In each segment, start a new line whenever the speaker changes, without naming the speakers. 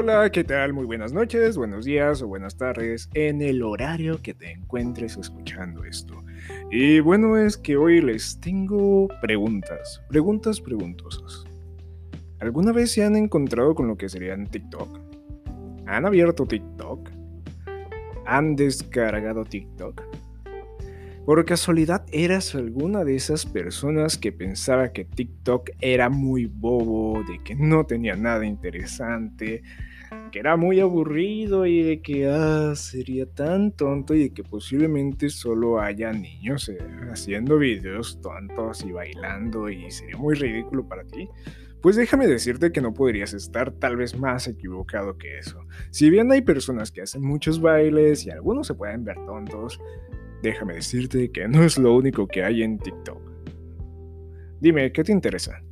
Hola, ¿qué tal? Muy buenas noches, buenos días o buenas tardes en el horario que te encuentres escuchando esto. Y bueno, es que hoy les tengo preguntas, preguntas preguntosas. ¿Alguna vez se han encontrado con lo que serían TikTok? ¿Han abierto TikTok? ¿Han descargado TikTok? ¿Por casualidad eras alguna de esas personas que pensaba que TikTok era muy bobo, de que no tenía nada interesante, que era muy aburrido y de que ah, sería tan tonto y de que posiblemente solo haya niños eh, haciendo videos tontos y bailando y sería muy ridículo para ti? Pues déjame decirte que no podrías estar tal vez más equivocado que eso. Si bien hay personas que hacen muchos bailes y algunos se pueden ver tontos, déjame decirte que no es lo único que hay en TikTok. Dime, ¿qué te interesa?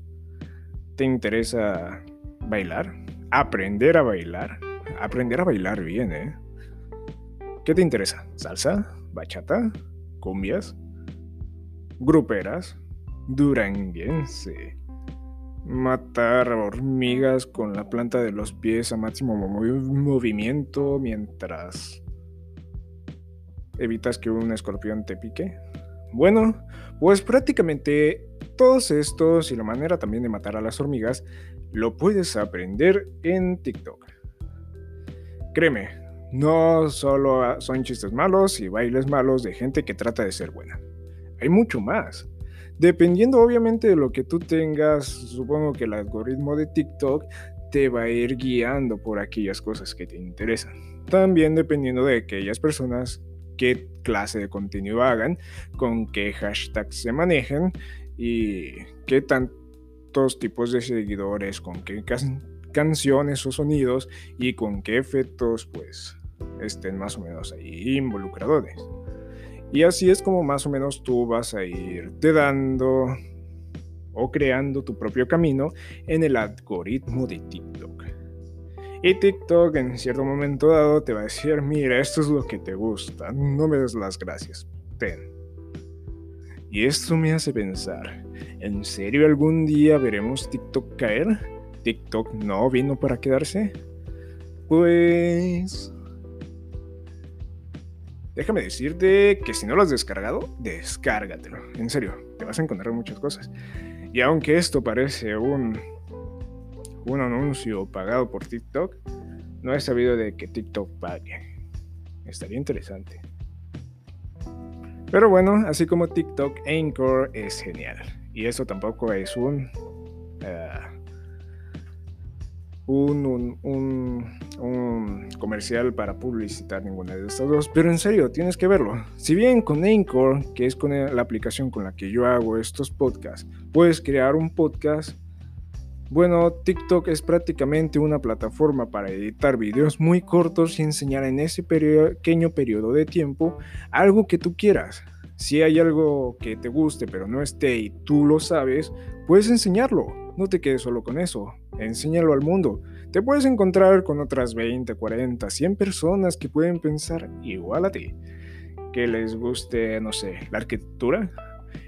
¿Te interesa bailar? ¿Aprender a bailar? Aprender a bailar bien, ¿eh? ¿Qué te interesa? ¿Salsa? ¿Bachata? ¿Cumbias? ¿Gruperas? ¿Duranguense? ¿Matar hormigas con la planta de los pies a máximo movimiento mientras evitas que un escorpión te pique? Bueno, pues prácticamente todos estos y la manera también de matar a las hormigas lo puedes aprender en TikTok. Créeme, no solo son chistes malos y bailes malos de gente que trata de ser buena. Hay mucho más. Dependiendo obviamente de lo que tú tengas, supongo que el algoritmo de TikTok te va a ir guiando por aquellas cosas que te interesan. También dependiendo de aquellas personas qué clase de contenido hagan, con qué hashtags se manejen y qué tantos tipos de seguidores, con qué canciones o sonidos y con qué efectos pues estén más o menos ahí involucradores. Y así es como más o menos tú vas a irte dando o creando tu propio camino en el algoritmo de TikTok. Y TikTok en cierto momento dado te va a decir, mira, esto es lo que te gusta, no me des las gracias, ten. Y esto me hace pensar, ¿en serio algún día veremos TikTok caer? ¿TikTok no vino para quedarse? Pues... Déjame decirte que si no lo has descargado, descárgatelo. En serio, te vas a encontrar muchas cosas. Y aunque esto parece un un anuncio pagado por TikTok, no he sabido de que TikTok pague. Estaría interesante. Pero bueno, así como TikTok Anchor es genial. Y eso tampoco es un, uh, un, un, un, comercial para publicitar ninguna de estas dos. Pero en serio, tienes que verlo. Si bien con Anchor, que es con la aplicación con la que yo hago estos podcasts, puedes crear un podcast bueno, TikTok es prácticamente una plataforma para editar videos muy cortos y enseñar en ese pequeño periodo de tiempo algo que tú quieras. Si hay algo que te guste pero no esté y tú lo sabes, puedes enseñarlo. No te quedes solo con eso, enséñalo al mundo. Te puedes encontrar con otras 20, 40, 100 personas que pueden pensar igual a ti. Que les guste, no sé, la arquitectura,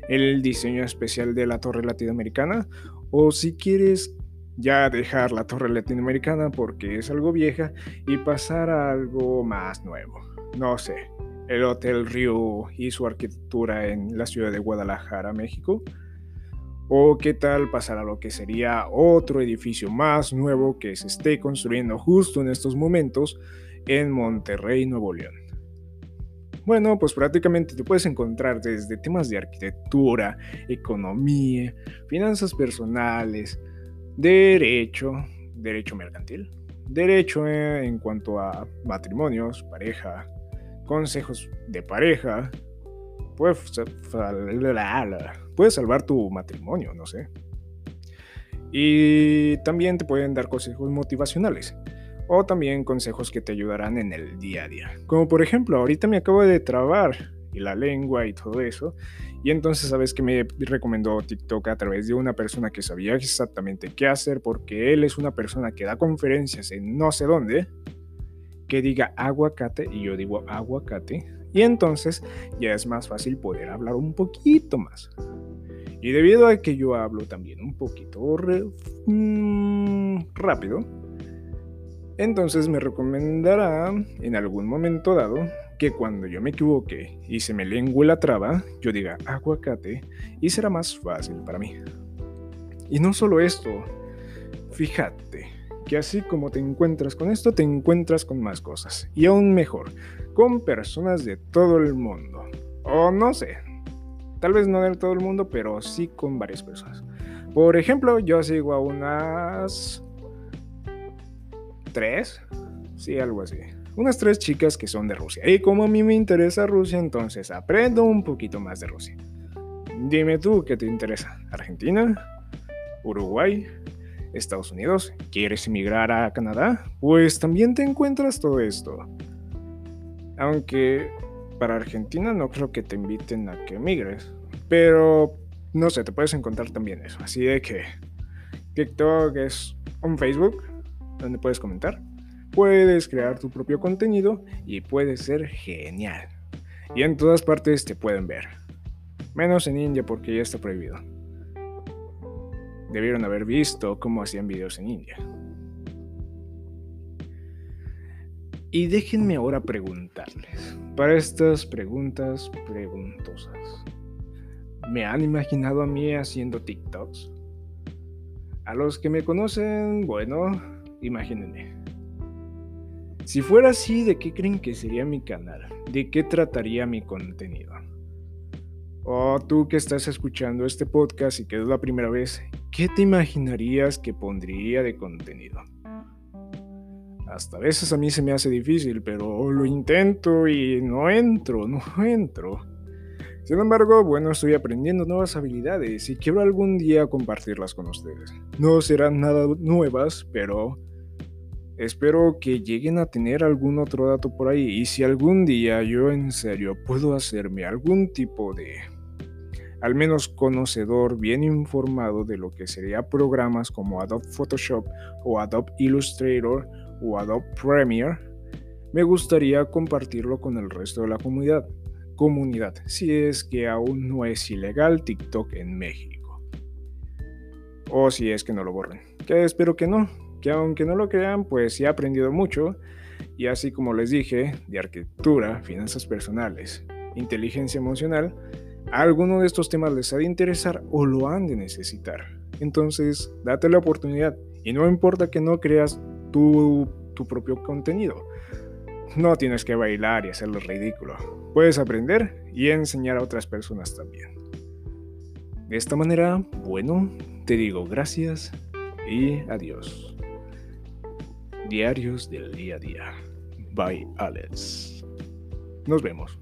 el diseño especial de la torre latinoamericana o si quieres ya dejar la torre latinoamericana porque es algo vieja y pasar a algo más nuevo. No sé, el Hotel Rio y su arquitectura en la ciudad de Guadalajara, México. O qué tal pasar a lo que sería otro edificio más nuevo que se esté construyendo justo en estos momentos en Monterrey, Nuevo León. Bueno, pues prácticamente te puedes encontrar desde temas de arquitectura, economía, finanzas personales, derecho, derecho mercantil, derecho en cuanto a matrimonios, pareja, consejos de pareja, puedes, salvar tu matrimonio, no sé. Y también te pueden dar consejos motivacionales o también consejos que te ayudarán en el día a día. Como por ejemplo, ahorita me acabo de trabar y la lengua y todo eso. Y entonces, ¿sabes que me recomendó TikTok a través de una persona que sabía exactamente qué hacer? Porque él es una persona que da conferencias en no sé dónde, que diga aguacate y yo digo aguacate. Y entonces ya es más fácil poder hablar un poquito más. Y debido a que yo hablo también un poquito mm, rápido, Entonces me recomendará en algún momento dado que cuando yo me equivoque y se me lengua la traba, yo diga aguacate y será más fácil para mí. Y no solo esto, fíjate que así como te encuentras con esto, te encuentras con más cosas. Y aún mejor, con personas de todo el mundo. O no sé, tal vez no de todo el mundo, pero sí con varias personas. Por ejemplo, yo sigo a unas... ¿Tres? Sí, algo así. Unas tres chicas que son de Rusia. Y como a mí me interesa Rusia, entonces aprendo un poquito más de Rusia. Dime tú qué te interesa. ¿Argentina? ¿Uruguay? Estados Unidos, ¿quieres emigrar a Canadá? Pues también te encuentras todo esto. Aunque para Argentina no creo que te inviten a que emigres, pero no sé, te puedes encontrar también eso. Así de que TikTok es un Facebook donde puedes comentar, puedes crear tu propio contenido y puede ser genial. Y en todas partes te pueden ver. Menos en India porque ya está prohibido debieron haber visto cómo hacían videos en India. Y déjenme ahora preguntarles, para estas preguntas preguntosas, ¿me han imaginado a mí haciendo TikToks? A los que me conocen, bueno, imagínense. Si fuera así, ¿de qué creen que sería mi canal? ¿De qué trataría mi contenido? O tú que estás escuchando este podcast y que es la primera vez, ¿qué te imaginarías que pondría de contenido? Hasta a veces a mí se me hace difícil, pero lo intento y no entro, no entro. Sin embargo, bueno, estoy aprendiendo nuevas habilidades y quiero algún día compartirlas con ustedes. No serán nada nuevas, pero espero que lleguen a tener algún otro dato por ahí. Y si algún día yo en serio puedo hacerme algún tipo de al menos conocedor, bien informado de lo que sería programas como Adobe Photoshop o Adobe Illustrator o Adobe Premiere, me gustaría compartirlo con el resto de la comunidad. Comunidad, si es que aún no es ilegal TikTok en México. O si es que no lo borren. Que espero que no. Que aunque no lo crean, pues sí he aprendido mucho. Y así como les dije, de arquitectura, finanzas personales, inteligencia emocional, alguno de estos temas les ha de interesar o lo han de necesitar. Entonces, date la oportunidad y no importa que no creas tu, tu propio contenido. No tienes que bailar y hacerlo ridículo. Puedes aprender y enseñar a otras personas también. De esta manera, bueno, te digo gracias y adiós. Diarios del día a día. Bye, Alex. Nos vemos.